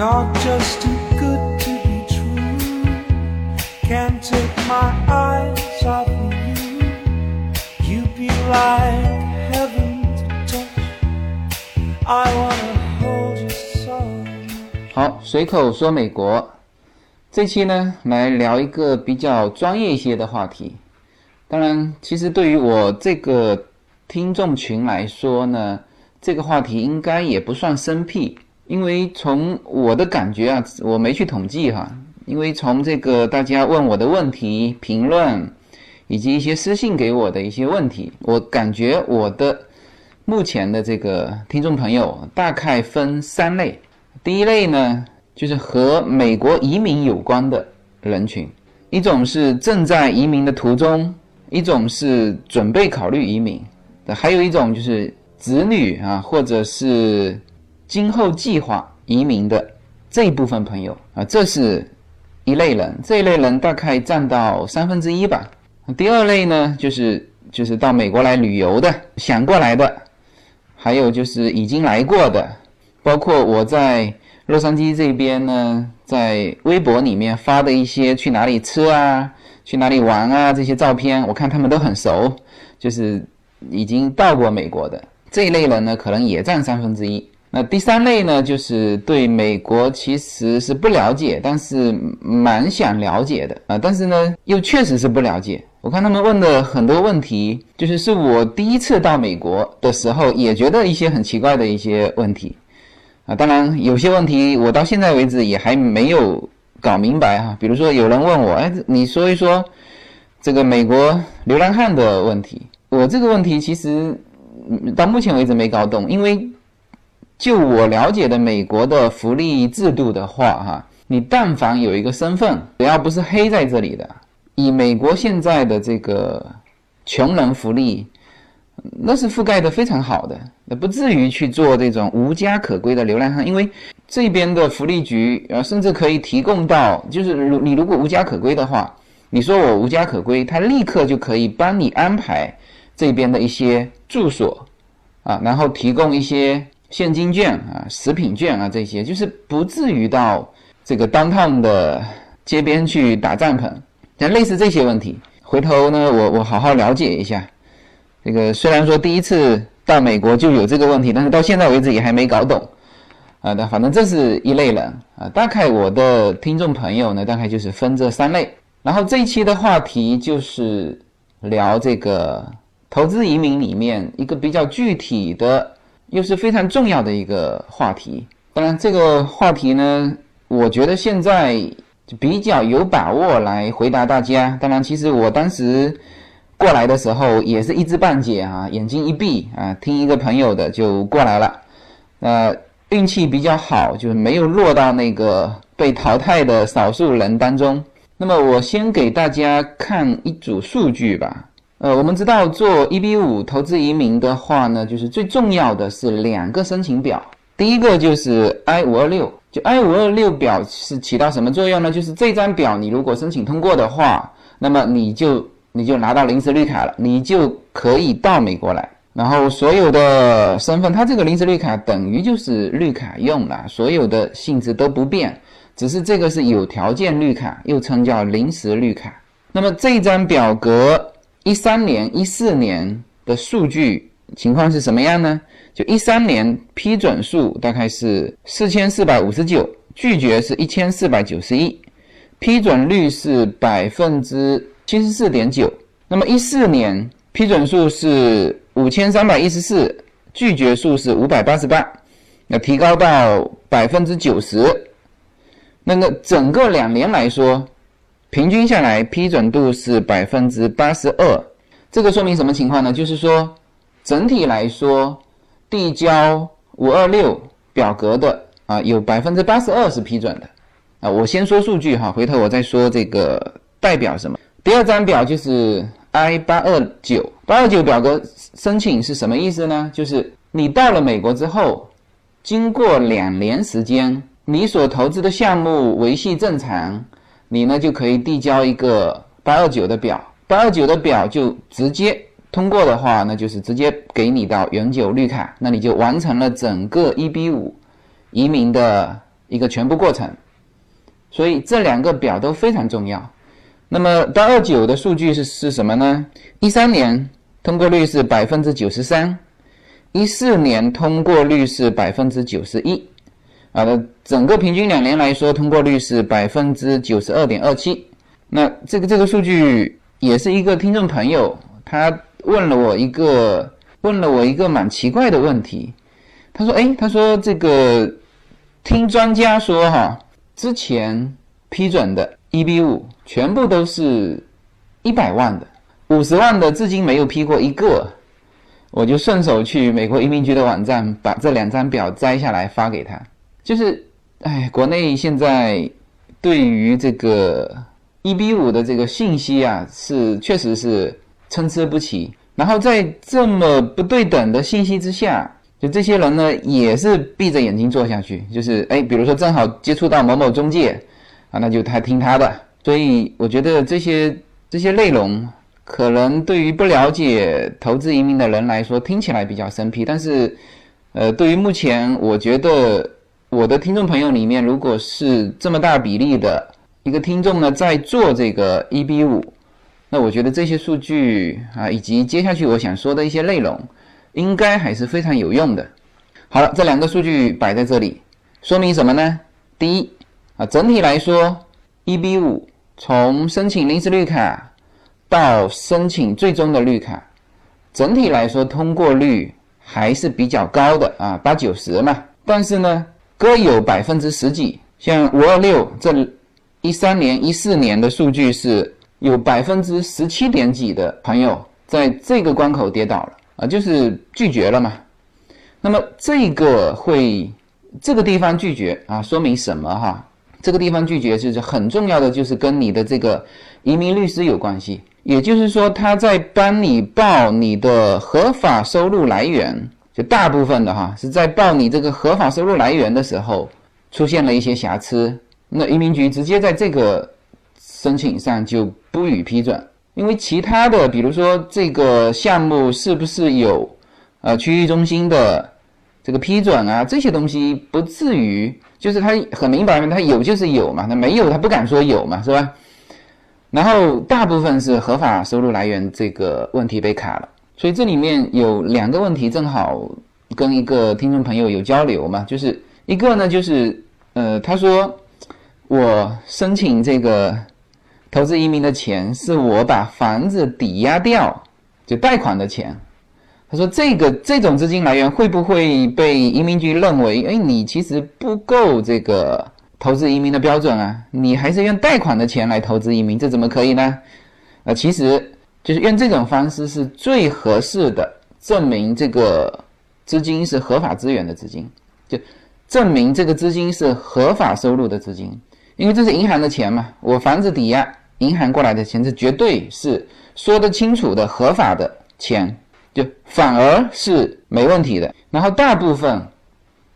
You're just too good to be true. Can't take my eyes off of you. You be like heaven to touch. I wanna hold you so. 好，随口说美国，这期呢来聊一个比较专业一些的话题。当然，其实对于我这个听众群来说呢，这个话题应该也不算生僻，因为从我的感觉啊，我没去统计哈，因为从这个大家问我的问题、评论，以及一些私信给我的一些问题，我感觉我的目前的这个听众朋友大概分三类。第一类呢，就是和美国移民有关的人群，一种是正在移民的途中，一种是准备考虑移民，还有一种就是子女啊，或者是今后计划移民的这一部分朋友啊，这是一类人，这一类人大概占到三分之一吧。第二类呢，就是就是到美国来旅游的，想过来的，还有就是已经来过的。包括我在洛杉矶这边呢，在微博里面发的一些去哪里吃啊、去哪里玩啊这些照片，我看他们都很熟，就是已经到过美国的这一类人呢，可能也占三分之一。那第三类呢，就是对美国其实是不了解，但是蛮想了解的啊，但是呢又确实是不了解。我看他们问的很多问题，就是是我第一次到美国的时候也觉得一些很奇怪的一些问题。啊，当然有些问题我到现在为止也还没有搞明白哈。比如说有人问我，哎，你说一说这个美国流浪汉的问题。我这个问题其实到目前为止没搞懂，因为就我了解的美国的福利制度的话，哈，你但凡有一个身份，只要不是黑在这里的，以美国现在的这个穷人福利。那是覆盖的非常好的，那不至于去做这种无家可归的流浪汉，因为这边的福利局呃，甚至可以提供到，就是如你如果无家可归的话，你说我无家可归，他立刻就可以帮你安排这边的一些住所啊，然后提供一些现金券啊、食品券啊这些，就是不至于到这个当趟的街边去打帐篷，像类似这些问题，回头呢，我我好好了解一下。这个虽然说第一次到美国就有这个问题，但是到现在为止也还没搞懂啊。那反正这是一类人啊。大概我的听众朋友呢，大概就是分这三类。然后这一期的话题就是聊这个投资移民里面一个比较具体的，又是非常重要的一个话题。当然，这个话题呢，我觉得现在比较有把握来回答大家。当然，其实我当时。过来的时候也是一知半解啊，眼睛一闭啊，听一个朋友的就过来了。呃，运气比较好，就是没有落到那个被淘汰的少数人当中。那么我先给大家看一组数据吧。呃，我们知道做 EB 五投资移民的话呢，就是最重要的是两个申请表。第一个就是 I 五二六，就 I 五二六表是起到什么作用呢？就是这张表你如果申请通过的话，那么你就。你就拿到临时绿卡了，你就可以到美国来。然后所有的身份，它这个临时绿卡等于就是绿卡用了，所有的性质都不变，只是这个是有条件绿卡，又称叫临时绿卡。那么这张表格一三年、一四年的数据情况是什么样呢？就一三年批准数大概是四千四百五十九，拒绝是一千四百九十一，批准率是百分之。七十四点九，那么一四年批准数是五千三百一十四，拒绝数是五百八十八，那提高到百分之九十。那个整个两年来说，平均下来批准度是百分之八十二。这个说明什么情况呢？就是说整体来说，递交五二六表格的啊，有百分之八十二是批准的啊。我先说数据哈，回头我再说这个代表什么。第二张表就是 I 八二九八二九表格申请是什么意思呢？就是你到了美国之后，经过两年时间，你所投资的项目维系正常，你呢就可以递交一个八二九的表。八二九的表就直接通过的话，那就是直接给你到永久绿卡，那你就完成了整个一比五移民的一个全部过程。所以这两个表都非常重要。那么八二九的数据是是什么呢？一三年通过率是百分之九十三，一四年通过率是百分之九十一，啊，整个平均两年来说，通过率是百分之九十二点二七。那这个这个数据也是一个听众朋友，他问了我一个问了我一个蛮奇怪的问题，他说：“哎，他说这个听专家说哈，之前批准的 EB 五全部都是一百万的，五十万的至今没有批过一个。”我就顺手去美国移民局的网站把这两张表摘下来发给他，就是哎，国内现在对于这个。一比五的这个信息啊，是确实是参差不齐。然后在这么不对等的信息之下，就这些人呢，也是闭着眼睛做下去。就是哎，比如说正好接触到某某中介啊，那就他听他的。所以我觉得这些这些内容，可能对于不了解投资移民的人来说，听起来比较生僻。但是，呃，对于目前我觉得我的听众朋友里面，如果是这么大比例的。一个听众呢在做这个一比五，那我觉得这些数据啊，以及接下去我想说的一些内容，应该还是非常有用的。好了，这两个数据摆在这里，说明什么呢？第一啊，整体来说，一比五从申请临时绿卡到申请最终的绿卡，整体来说通过率还是比较高的啊，八九十嘛。但是呢，各有百分之十几，像五二六这。一三年、一四年的数据是有百分之十七点几的朋友在这个关口跌倒了啊，就是拒绝了嘛。那么这个会这个地方拒绝啊，说明什么哈？这个地方拒绝就是很重要的，就是跟你的这个移民律师有关系。也就是说，他在帮你报你的合法收入来源，大部分的哈是在报你这个合法收入来源的时候出现了一些瑕疵。那移民局直接在这个申请上就不予批准，因为其他的，比如说这个项目是不是有呃区域中心的这个批准啊，这些东西不至于，就是他很明白嘛，他有就是有嘛，他没有他不敢说有嘛，是吧？然后大部分是合法收入来源这个问题被卡了，所以这里面有两个问题，正好跟一个听众朋友有交流嘛，就是一个呢就是呃他说。我申请这个投资移民的钱，是我把房子抵押掉，就贷款的钱。他说这个这种资金来源会不会被移民局认为，哎，你其实不够这个投资移民的标准啊？你还是用贷款的钱来投资移民，这怎么可以呢？啊，其实就是用这种方式是最合适的，证明这个资金是合法资源的资金，就证明这个资金是合法收入的资金。因为这是银行的钱嘛，我房子抵押，银行过来的钱，这绝对是说得清楚的合法的钱，就反而是没问题的。然后大部分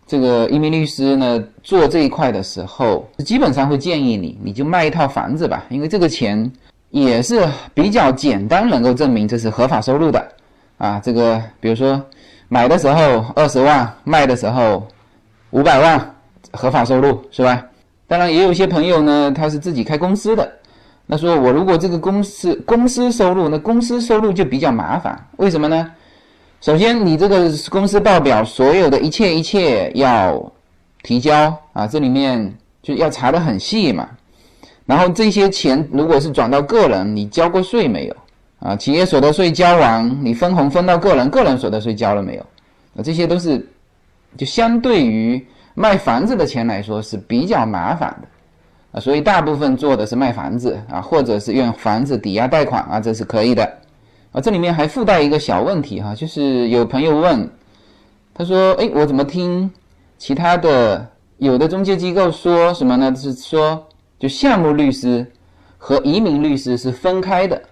这个移民律师呢做这一块的时候，基本上会建议你，你就卖一套房子吧，因为这个钱也是比较简单，能够证明这是合法收入的啊。这个比如说买的时候二十万，卖的时候五百万，合法收入是吧？当然，也有些朋友呢，他是自己开公司的。那说我如果这个公司公司收入，那公司收入就比较麻烦。为什么呢？首先，你这个公司报表所有的一切一切要提交啊，这里面就要查的很细嘛。然后这些钱如果是转到个人，你交过税没有？啊，企业所得税交完，你分红分到个人，个人所得税交了没有？啊，这些都是就相对于。卖房子的钱来说是比较麻烦的，啊，所以大部分做的是卖房子啊，或者是用房子抵押贷款啊，这是可以的，啊，这里面还附带一个小问题哈，就是有朋友问，他说，哎，我怎么听其他的有的中介机构说什么呢？是说就项目律师和移民律师是分开的，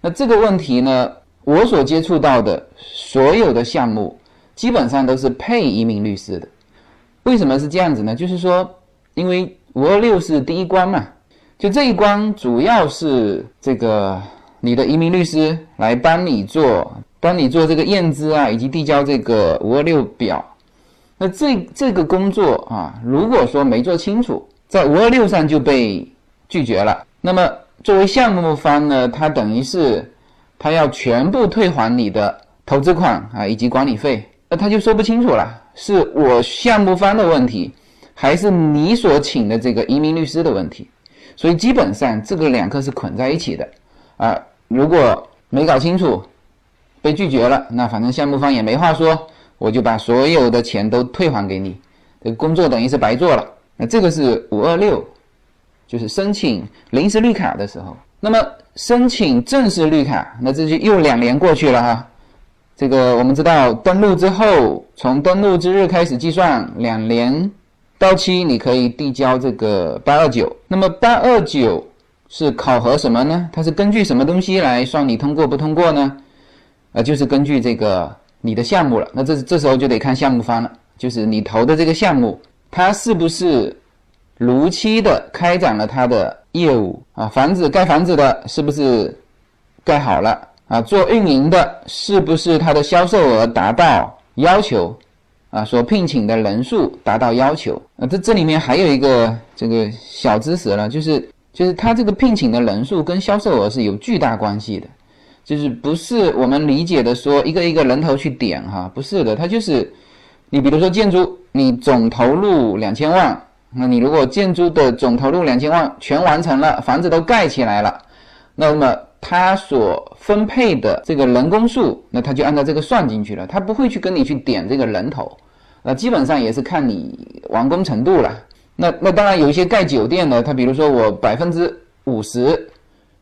那这个问题呢，我所接触到的所有的项目基本上都是配移民律师的。为什么是这样子呢？就是说，因为五二六是第一关嘛，就这一关主要是这个你的移民律师来帮你做，帮你做这个验资啊，以及递交这个五二六表。那这这个工作啊，如果说没做清楚，在五二六上就被拒绝了，那么作为项目方呢，他等于是他要全部退还你的投资款啊以及管理费，那他就说不清楚了，是我项目方的问题，还是你所请的这个移民律师的问题？所以基本上这个两个是捆在一起的啊，如果没搞清楚。被拒绝了，那反正项目方也没话说，我就把所有的钱都退还给你，这工作等于是白做了。那这个是五二六，就是申请临时绿卡的时候。那么申请正式绿卡，那这就又两年过去了哈。这个我们知道，登录之后，从登录之日开始计算，两年到期，你可以递交这个八二九。那么八二九是考核什么呢？它是根据什么东西来算你通过不通过呢？呃，就是根据这个你的项目了，那这这时候就得看项目方了，就是你投的这个项目，他是不是如期的开展了他的业务啊？房子盖房子的是不是盖好了啊？做运营的是不是他的销售额达到要求啊？所聘请的人数达到要求啊？这这里面还有一个这个小知识了，就是就是他这个聘请的人数跟销售额是有巨大关系的。就是不是我们理解的说一个一个人头去点哈，不是的，它就是你比如说建筑，你总投入两千万，那你如果建筑的总投入两千万全完成了，房子都盖起来了，那么它所分配的这个人工数，那它就按照这个算进去了，它不会去跟你去点这个人头，那基本上也是看你完工程度了。那那当然有一些盖酒店的，他比如说我百分之五十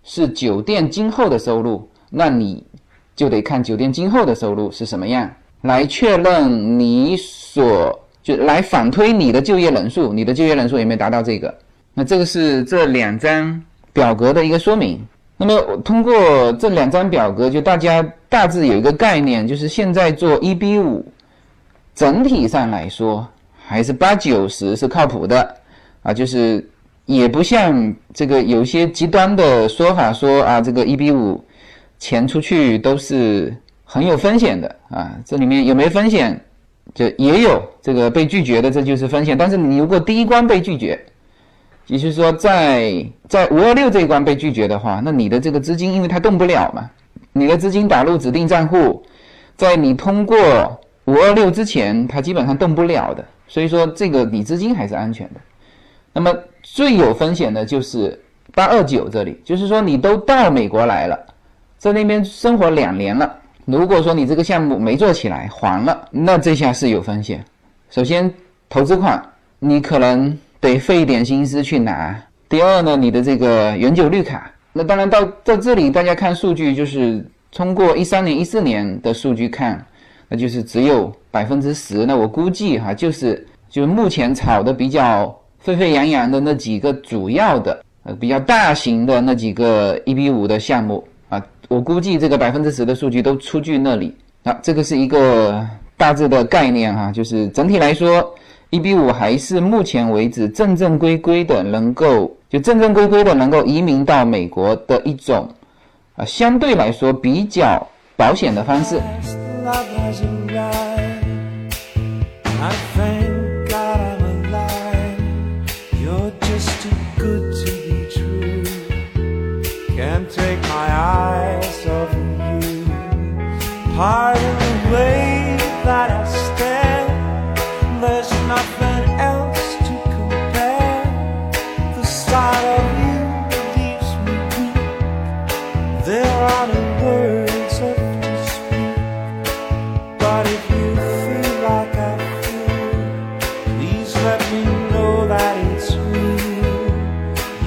是酒店今后的收入。那你就得看酒店今后的收入是什么样，来确认你所就来反推你的就业人数，你的就业人数有没有达到这个？那这个是这两张表格的一个说明。那么通过这两张表格，就大家大致有一个概念，就是现在做一比五，整体上来说还是八九十是靠谱的啊，就是也不像这个有些极端的说法说啊，这个一比五。钱出去都是很有风险的啊，这里面有没有风险？就也有这个被拒绝的，这就是风险。但是你如果第一关被拒绝，也就是说在在五二六这一关被拒绝的话，那你的这个资金因为它动不了嘛，你的资金打入指定账户，在你通过五二六之前，它基本上动不了的。所以说这个你资金还是安全的。那么最有风险的就是八二九这里，就是说你都到美国来了。在那边生活两年了，如果说你这个项目没做起来还了，那这下是有风险。首先，投资款你可能得费一点心思去拿。第二呢，你的这个永久绿卡，那当然到到这里大家看数据，就是通过一三年、一四年的数据看，那就是只有百分之十。那我估计哈，就是就是目前炒的比较沸沸扬扬的那几个主要的呃比较大型的那几个一比五的项目。啊我估计这个百分之十的数据都出具那里啊，这个是一个大致的概念哈，就是整体来说，一比五还是目前为止正正规规的能够就正正规规的能够移民到美国的一种啊相对来说比较保险的方式。part of the way that I stand. There's nothing else to compare. The sight of you leaves me weak. There are no words left to speak. But if you feel like I feel, please let me know that it's real.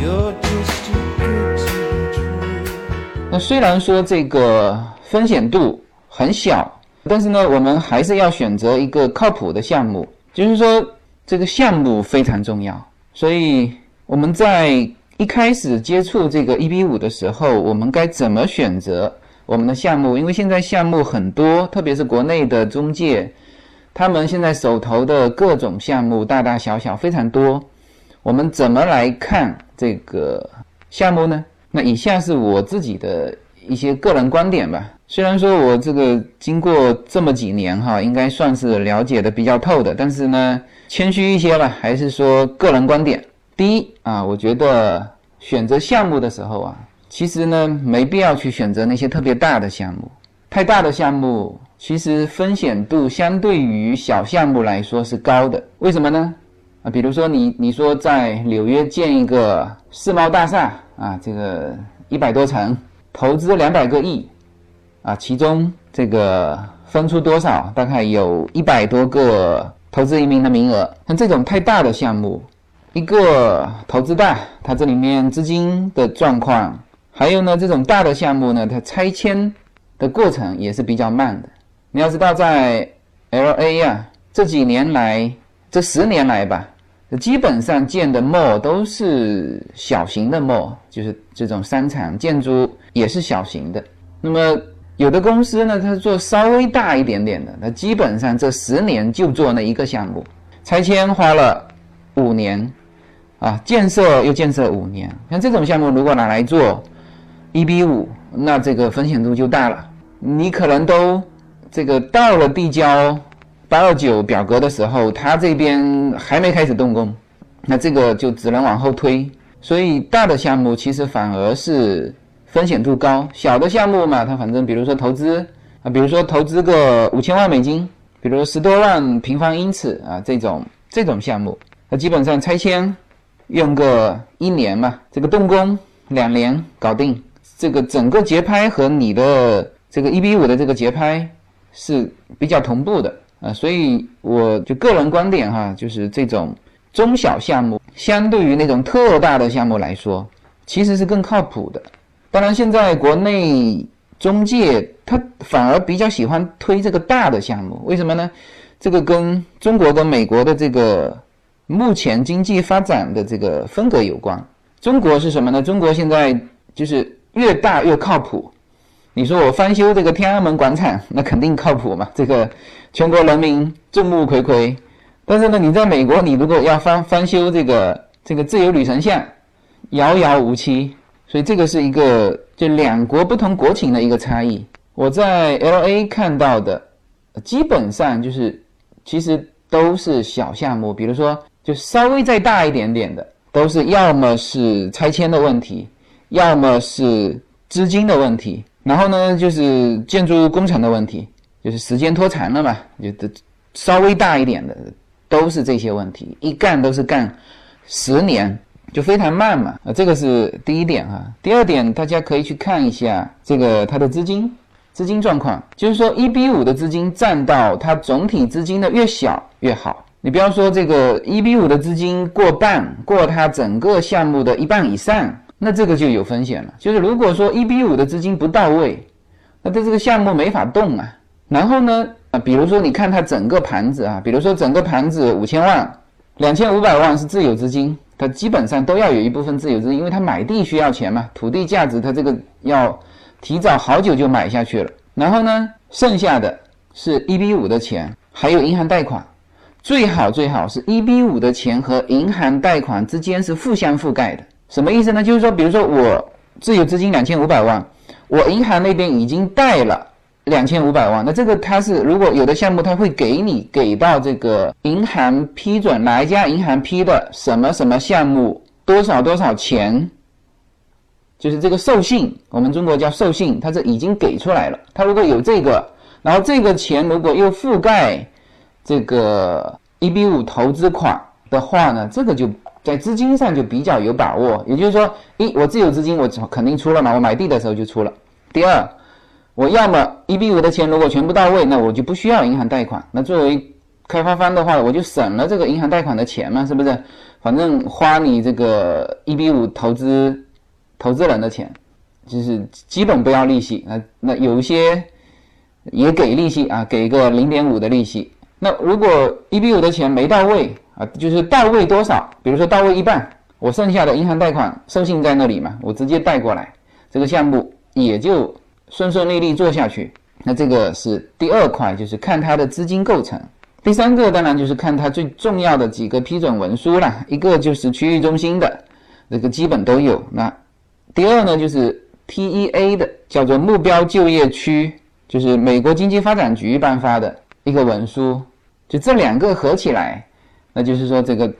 You're just too good to be true. 那虽然说这个风险度 很小，但是呢，我们还是要选择一个靠谱的项目。就是说，这个项目非常重要。所以我们在一开始接触这个一比五的时候，我们该怎么选择我们的项目？因为现在项目很多，特别是国内的中介，他们现在手头的各种项目大大小小非常多。我们怎么来看这个项目呢？那以下是我自己的一些个人观点吧。虽然说我这个经过这么几年哈，应该算是了解的比较透的，但是呢，谦虚一些吧，还是说个人观点。第一啊，我觉得选择项目的时候啊，其实呢没必要去选择那些特别大的项目，太大的项目其实风险度相对于小项目来说是高的。为什么呢？啊，比如说你你说在纽约建一个世贸大厦啊，这个一百多层，投资两百个亿。啊，其中这个分出多少？大概有一百多个投资移民的名额。像这种太大的项目，一个投资大，它这里面资金的状况，还有呢，这种大的项目呢，它拆迁的过程也是比较慢的。你要知道，在 L A 呀，这几年来，这十年来吧，基本上建的 mall 都是小型的 mall，就是这种商场建筑也是小型的。那么有的公司呢，它做稍微大一点点的，那基本上这十年就做那一个项目，拆迁花了五年，啊，建设又建设五年。像这种项目如果拿来做一比五，那这个风险度就大了。你可能都这个到了递交八二九表格的时候，他这边还没开始动工，那这个就只能往后推。所以大的项目其实反而是。风险度高，小的项目嘛，它反正比如说投资啊，比如说投资个五千万美金，比如十多万平方英尺啊，这种这种项目，它基本上拆迁用个一年嘛，这个动工两年搞定，这个整个节拍和你的这个一比五的这个节拍是比较同步的啊，所以我就个人观点哈，就是这种中小项目相对于那种特大的项目来说，其实是更靠谱的。当然，现在国内中介他反而比较喜欢推这个大的项目，为什么呢？这个跟中国跟美国的这个目前经济发展的这个风格有关。中国是什么呢？中国现在就是越大越靠谱。你说我翻修这个天安门广场，那肯定靠谱嘛？这个全国人民众目睽睽。但是呢，你在美国，你如果要翻翻修这个这个自由女神像，遥遥无期。所以这个是一个就两国不同国情的一个差异。我在 L A 看到的，基本上就是其实都是小项目，比如说就稍微再大一点点的，都是要么是拆迁的问题，要么是资金的问题，然后呢就是建筑工程的问题，就是时间拖长了嘛，就稍微大一点的都是这些问题，一干都是干十年。就非常慢嘛，啊，这个是第一点哈。第二点，大家可以去看一下这个它的资金资金状况，就是说一比五的资金占到它总体资金的越小越好。你不要说这个一比五的资金过半，过它整个项目的一半以上，那这个就有风险了。就是如果说一比五的资金不到位，那它这个项目没法动啊。然后呢，啊，比如说你看它整个盘子啊，比如说整个盘子五千万，两千五百万是自有资金。它基本上都要有一部分自有资金，因为它买地需要钱嘛，土地价值它这个要提早好久就买下去了。然后呢，剩下的是一比五的钱，还有银行贷款，最好最好是一比五的钱和银行贷款之间是互相覆盖的。什么意思呢？就是说，比如说我自有资金两千五百万，我银行那边已经贷了。两千五百万，那这个它是如果有的项目，它会给你给到这个银行批准哪一家银行批的什么什么项目多少多少钱，就是这个授信，我们中国叫授信，它是已经给出来了。它如果有这个，然后这个钱如果又覆盖这个一比五投资款的话呢，这个就在资金上就比较有把握。也就是说，一我自有资金我肯定出了嘛，我买地的时候就出了。第二。我要么一比五的钱如果全部到位，那我就不需要银行贷款。那作为开发方的话，我就省了这个银行贷款的钱嘛，是不是？反正花你这个一比五投资投资人的钱，就是基本不要利息。那那有一些也给利息啊，给个零点五的利息。那如果一比五的钱没到位啊，就是到位多少？比如说到位一半，我剩下的银行贷款授信在那里嘛，我直接贷过来，这个项目也就。顺顺利利做下去，那这个是第二块，就是看它的资金构成。第三个当然就是看它最重要的几个批准文书了，一个就是区域中心的，这个基本都有。那第二呢，就是 TEA 的，叫做目标就业区，就是美国经济发展局颁发的一个文书。就这两个合起来，那就是说这个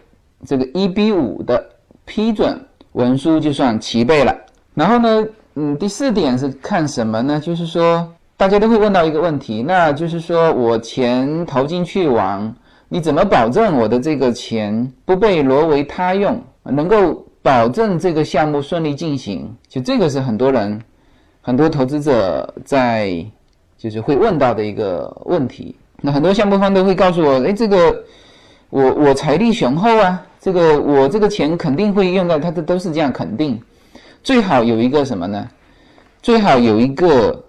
这个 EB 五的批准文书就算齐备了。然后呢，嗯，第四点是看什么呢？就是说大家都会问到一个问题，那就是说我钱投进去完，你怎么保证我的这个钱不被挪为他用，能够保证这个项目顺利进行？就这个是很多人很多投资者在就是会问到的一个问题。那很多项目方都会告诉我，哎，这个我我财力雄厚啊，这个我这个钱肯定会用到，他这都是这样肯定。最好有一个什么呢？最好有一个，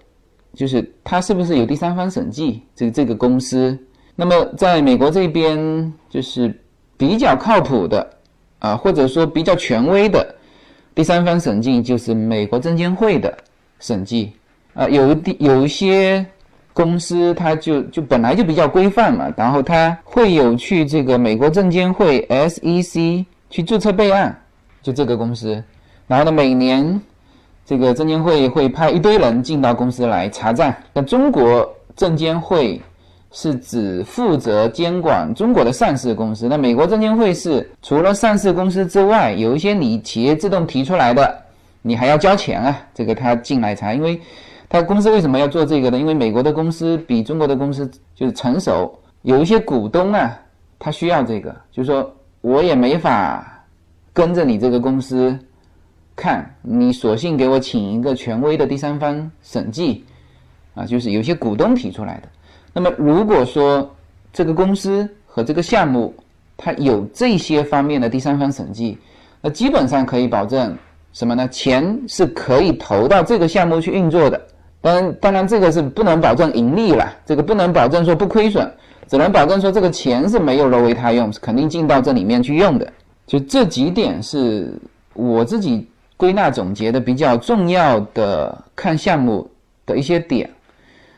就是他是不是有第三方审计？这个这个公司，那么在美国这边就是比较靠谱的啊，或者说比较权威的第三方审计，就是美国证监会的审计啊，有的有一些。公司它就就本来就比较规范嘛，然后它会有去这个美国证监会 SEC 去注册备案，就这个公司，然后呢每年这个证监会会派一堆人进到公司来查账。那中国证监会是只负责监管中国的上市公司，那美国证监会是除了上市公司之外，有一些你企业自动提出来的，你还要交钱啊，这个他进来查，因为。他公司为什么要做这个呢？因为美国的公司比中国的公司就是成熟，有一些股东啊，他需要这个，就是说我也没法跟着你这个公司看，你索性给我请一个权威的第三方审计啊，就是有些股东提出来的。那么如果说这个公司和这个项目它有这些方面的第三方审计，那基本上可以保证什么呢？钱是可以投到这个项目去运作的。当然，当然，这个是不能保证盈利了，这个不能保证说不亏损，只能保证说这个钱是没有挪为他用，是肯定进到这里面去用的。就这几点是我自己归纳总结的比较重要的看项目的一些点。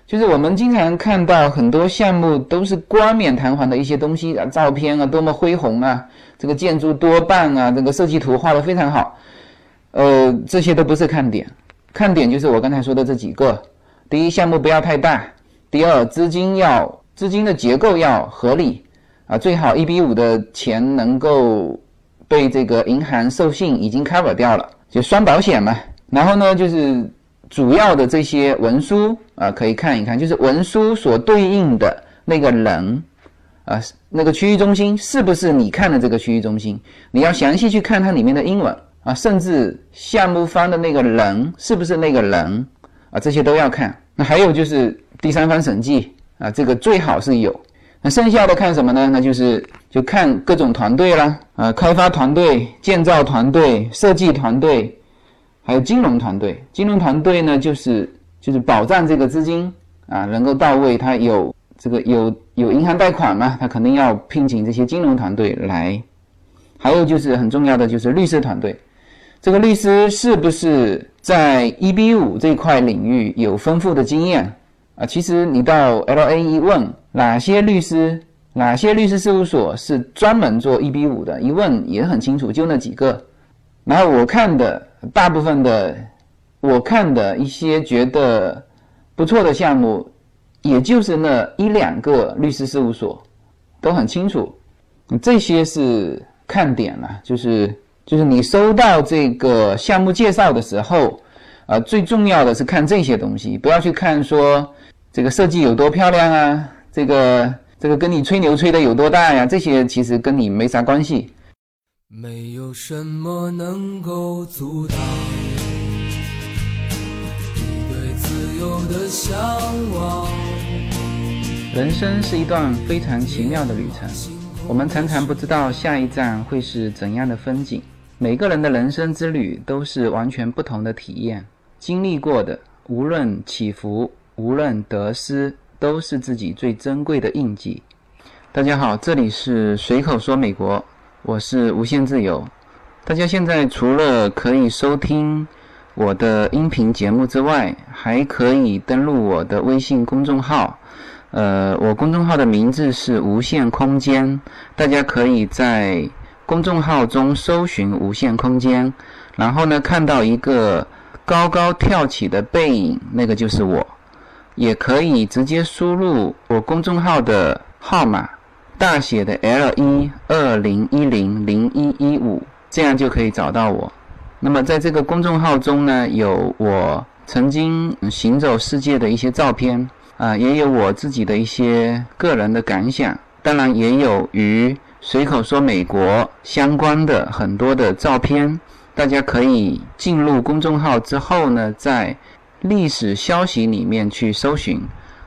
就是我们经常看到很多项目都是冠冕堂皇的一些东西啊，照片啊多么恢宏啊，这个建筑多棒啊，这个设计图画的非常好，呃，这些都不是看点。看点就是我刚才说的这几个：第一，项目不要太大；第二，资金要资金的结构要合理啊，最好一比五的钱能够被这个银行授信已经 cover 掉了，就双保险嘛。然后呢，就是主要的这些文书啊，可以看一看，就是文书所对应的那个人啊，那个区域中心是不是你看的这个区域中心？你要详细去看它里面的英文。啊，甚至项目方的那个人是不是那个人啊？这些都要看。那还有就是第三方审计啊，这个最好是有。那剩下的看什么呢？那就是就看各种团队啦，啊，开发团队、建造团队、设计团队，还有金融团队。金融团队呢，就是就是保障这个资金啊能够到位，它有这个有有银行贷款嘛，它肯定要聘请这些金融团队来。还有就是很重要的就是律师团队。这个律师是不是在 EB 五这块领域有丰富的经验啊？其实你到 LA 一问，哪些律师、哪些律师事务所是专门做 EB 五的，一问也很清楚，就那几个。然后我看的大部分的，我看的一些觉得不错的项目，也就是那一两个律师事务所，都很清楚。这些是看点了，就是。就是你收到这个项目介绍的时候，啊，最重要的是看这些东西，不要去看说这个设计有多漂亮啊，这个这个跟你吹牛吹的有多大呀，这些其实跟你没啥关系。没有什么能够阻挡你对自由的向往。人生是一段非常奇妙的旅程，我们常常不知道下一站会是怎样的风景。每个人的人生之旅都是完全不同的体验，经历过的无论起伏，无论得失，都是自己最珍贵的印记。大家好，这里是随口说美国，我是无限自由。大家现在除了可以收听我的音频节目之外，还可以登录我的微信公众号。呃，我公众号的名字是无限空间，大家可以在。公众号中搜寻“无限空间”，然后呢，看到一个高高跳起的背影，那个就是我。也可以直接输入我公众号的号码，大写的 L 一二零一零零一一五，这样就可以找到我。那么在这个公众号中呢，有我曾经行走世界的一些照片啊，也有我自己的一些个人的感想，当然也有与随口说美国相关的很多的照片。大家可以进入公众号之后呢，在历史消息里面去搜寻，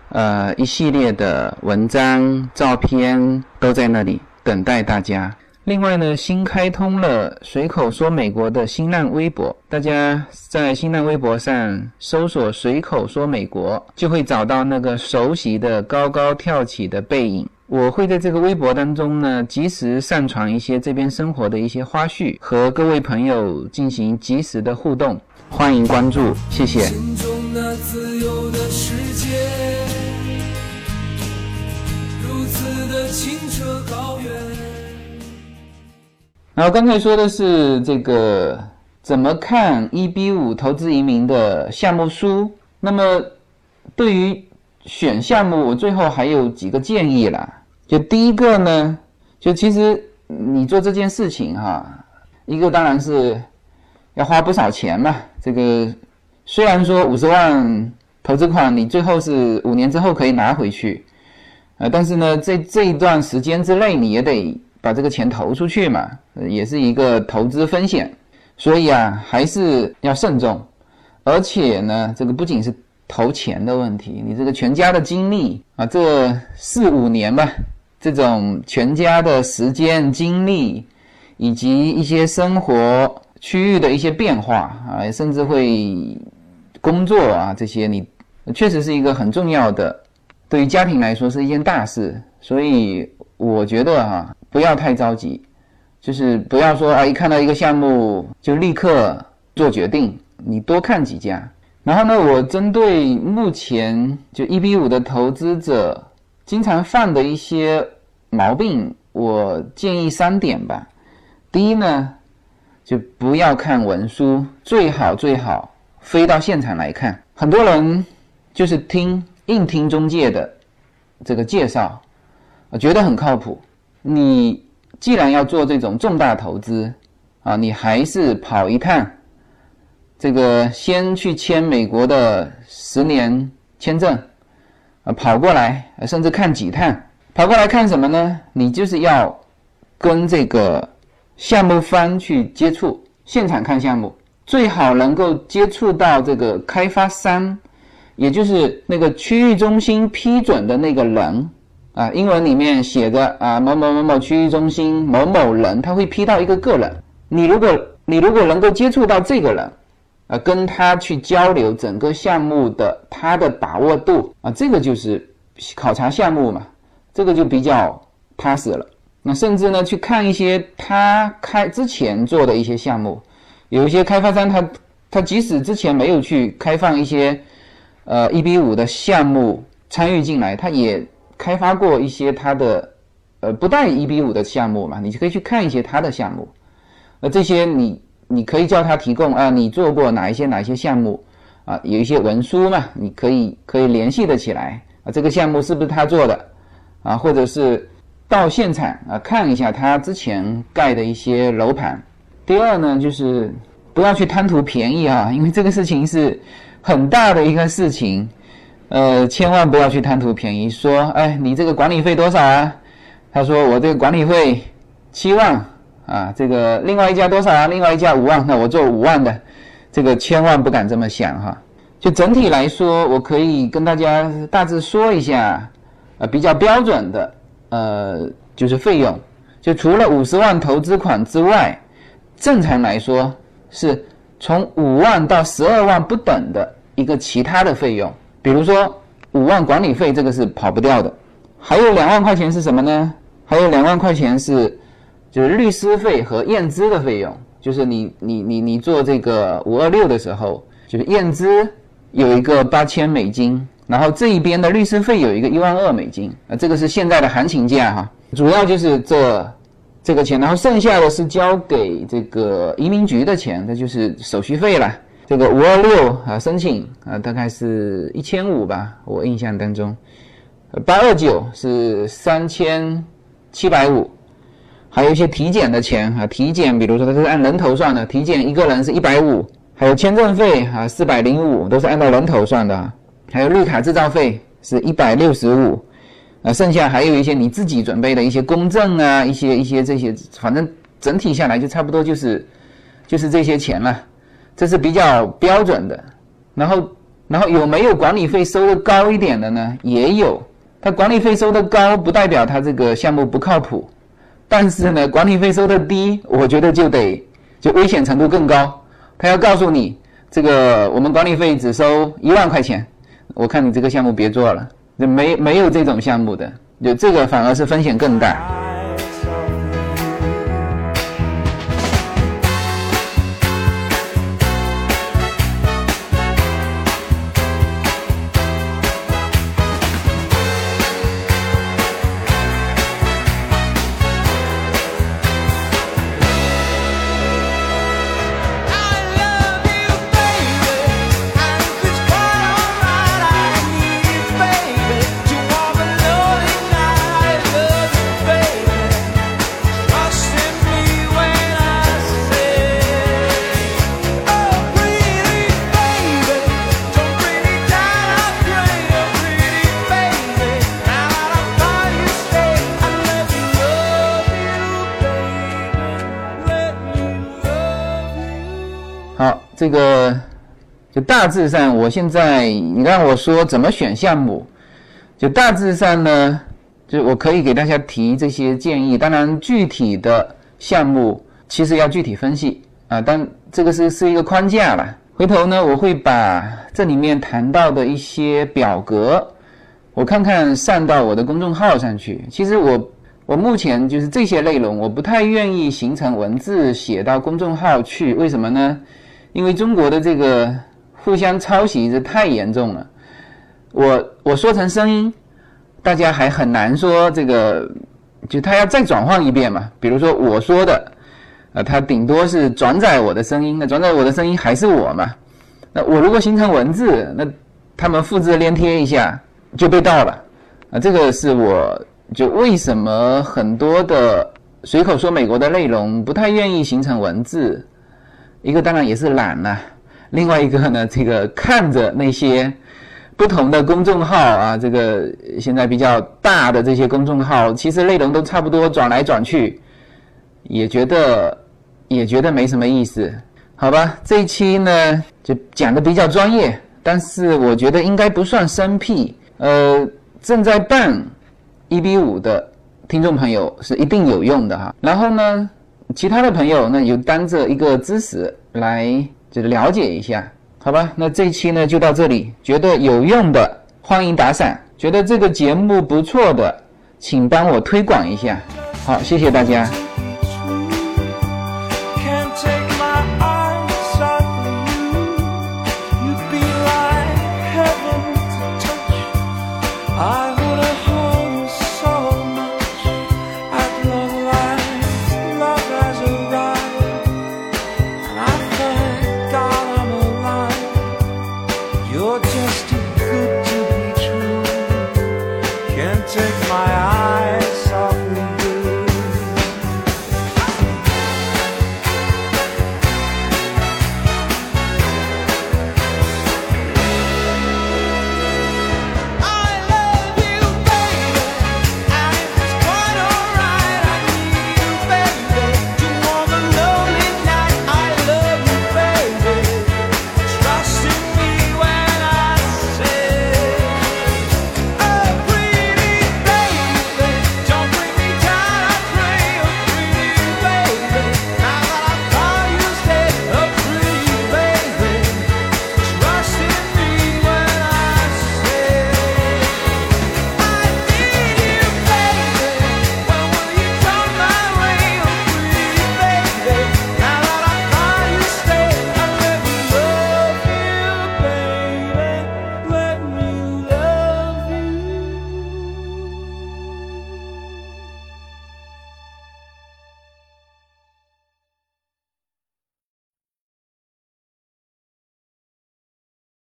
呃，一系列的文章、照片都在那里等待大家。另外呢，新开通了随口说美国的新浪微博，大家在新浪微博上搜索“随口说美国”，就会找到那个熟悉的高高跳起的背影。我会在这个微博当中呢，及时上传一些这边生活的一些花絮，和各位朋友进行及时的互动。欢迎关注，谢谢。然后刚才说的是这个怎么看一比五投资移民的项目书。那么对于选项目，我最后还有几个建议啦。就第一个呢，就其实你做这件事情哈，一个当然是要花不少钱嘛。这个虽然说五十万投资款，你最后是五年之后可以拿回去，呃，但是呢，这这一段时间之内你也得。把这个钱投出去嘛，也是一个投资风险，所以啊，还是要慎重。而且呢，这个不仅是投钱的问题，你这个全家的精力啊，这四五年吧，这种全家的时间、精力，以及一些生活区域的一些变化啊，甚至会工作啊这些，你确实是一个很重要的，对于家庭来说是一件大事。所以我觉得哈。不要太着急，就是不要说啊，一看到一个项目就立刻做决定。你多看几家，然后呢，我针对目前就一比五的投资者经常犯的一些毛病，我建议三点吧。第一呢，就不要看文书，最好最好飞到现场来看。很多人就是听硬听中介的这个介绍，我觉得很靠谱。你既然要做这种重大投资，啊，你还是跑一趟，这个先去签美国的十年签证，啊，跑过来，甚至看几趟，跑过来看什么呢？你就是要跟这个项目方去接触，现场看项目，最好能够接触到这个开发商，也就是那个区域中心批准的那个人。啊，英文里面写着啊某某某某区域中心某某人，他会批到一个个人。你如果你如果能够接触到这个人，啊，跟他去交流整个项目的他的把握度啊，这个就是考察项目嘛，这个就比较踏实了。那甚至呢，去看一些他开之前做的一些项目，有一些开发商他他即使之前没有去开放一些呃一比五的项目参与进来，他也。开发过一些他的，呃，不带一比五的项目嘛，你就可以去看一些他的项目，那，这些你你可以叫他提供啊，你做过哪一些哪一些项目啊，有一些文书嘛，你可以可以联系的起来啊，这个项目是不是他做的啊，或者是到现场啊看一下他之前盖的一些楼盘。第二呢，就是不要去贪图便宜啊，因为这个事情是很大的一个事情。呃，千万不要去贪图便宜。说，哎，你这个管理费多少啊？他说我这个管理费七万啊。这个另外一家多少啊？另外一家五万，那我做五万的。这个千万不敢这么想哈。就整体来说，我可以跟大家大致说一下，呃，比较标准的，呃，就是费用。就除了五十万投资款之外，正常来说是从五万到十二万不等的一个其他的费用。比如说五万管理费，这个是跑不掉的。还有两万块钱是什么呢？还有两万块钱是就是律师费和验资的费用。就是你你你你做这个五二六的时候，就是验资有一个八千美金，然后这一边的律师费有一个一万二美金啊，这个是现在的行情价哈。主要就是这这个钱，然后剩下的是交给这个移民局的钱，这就是手续费了。这个五二六啊申请啊大概是一千五吧，我印象当中，八二九是三千七百五，还有一些体检的钱啊，体检比如说它是按人头算的，体检一个人是一百五，还有签证费啊四百零五都是按照人头算的，还有绿卡制造费是一百六十五。啊，剩下还有一些你自己准备的一些公证啊，一些一些这些，反正整体下来就差不多就是就是这些钱了，这是比较标准的。然后然后有没有管理费收的高一点的呢？也有，它管理费收的高不代表它这个项目不靠谱，但是呢，管理费收的低，我觉得就得就危险程度更高。他要告诉你，这个我们管理费只收一万块钱，我看你这个项目别做了。没没有这种项目的，就这个反而是风险更大。这个就大致上，我现在你让我说怎么选项目，就大致上呢，就我可以给大家提这些建议。当然，具体的项目其实要具体分析啊，但这个是是一个框架了。回头呢，我会把这里面谈到的一些表格，我看看上到我的公众号上去。其实我我目前就是这些内容，我不太愿意形成文字写到公众号去，为什么呢？因为中国的这个互相抄袭这太严重了，我我说成声音，大家还很难说这个，就他要再转换一遍嘛。比如说我说的，呃，他顶多是转载我的声音，那转载我的声音还是我嘛。那我如果形成文字，那他们复制粘贴一下就被盗了啊。这个是我就为什么很多的随口说美国的内容不太愿意形成文字。一个当然也是懒了，另外一个呢，这个看着那些不同的公众号啊，这个现在比较大的这些公众号，其实内容都差不多，转来转去，也觉得也觉得没什么意思，好吧？这一期呢就讲的比较专业，但是我觉得应该不算生僻。呃，正在办一比五的听众朋友是一定有用的哈。然后呢？其他的朋友，那就当着一个知识来就是了解一下，好吧？那这一期呢就到这里，觉得有用的欢迎打赏，觉得这个节目不错的，请帮我推广一下，好，谢谢大家。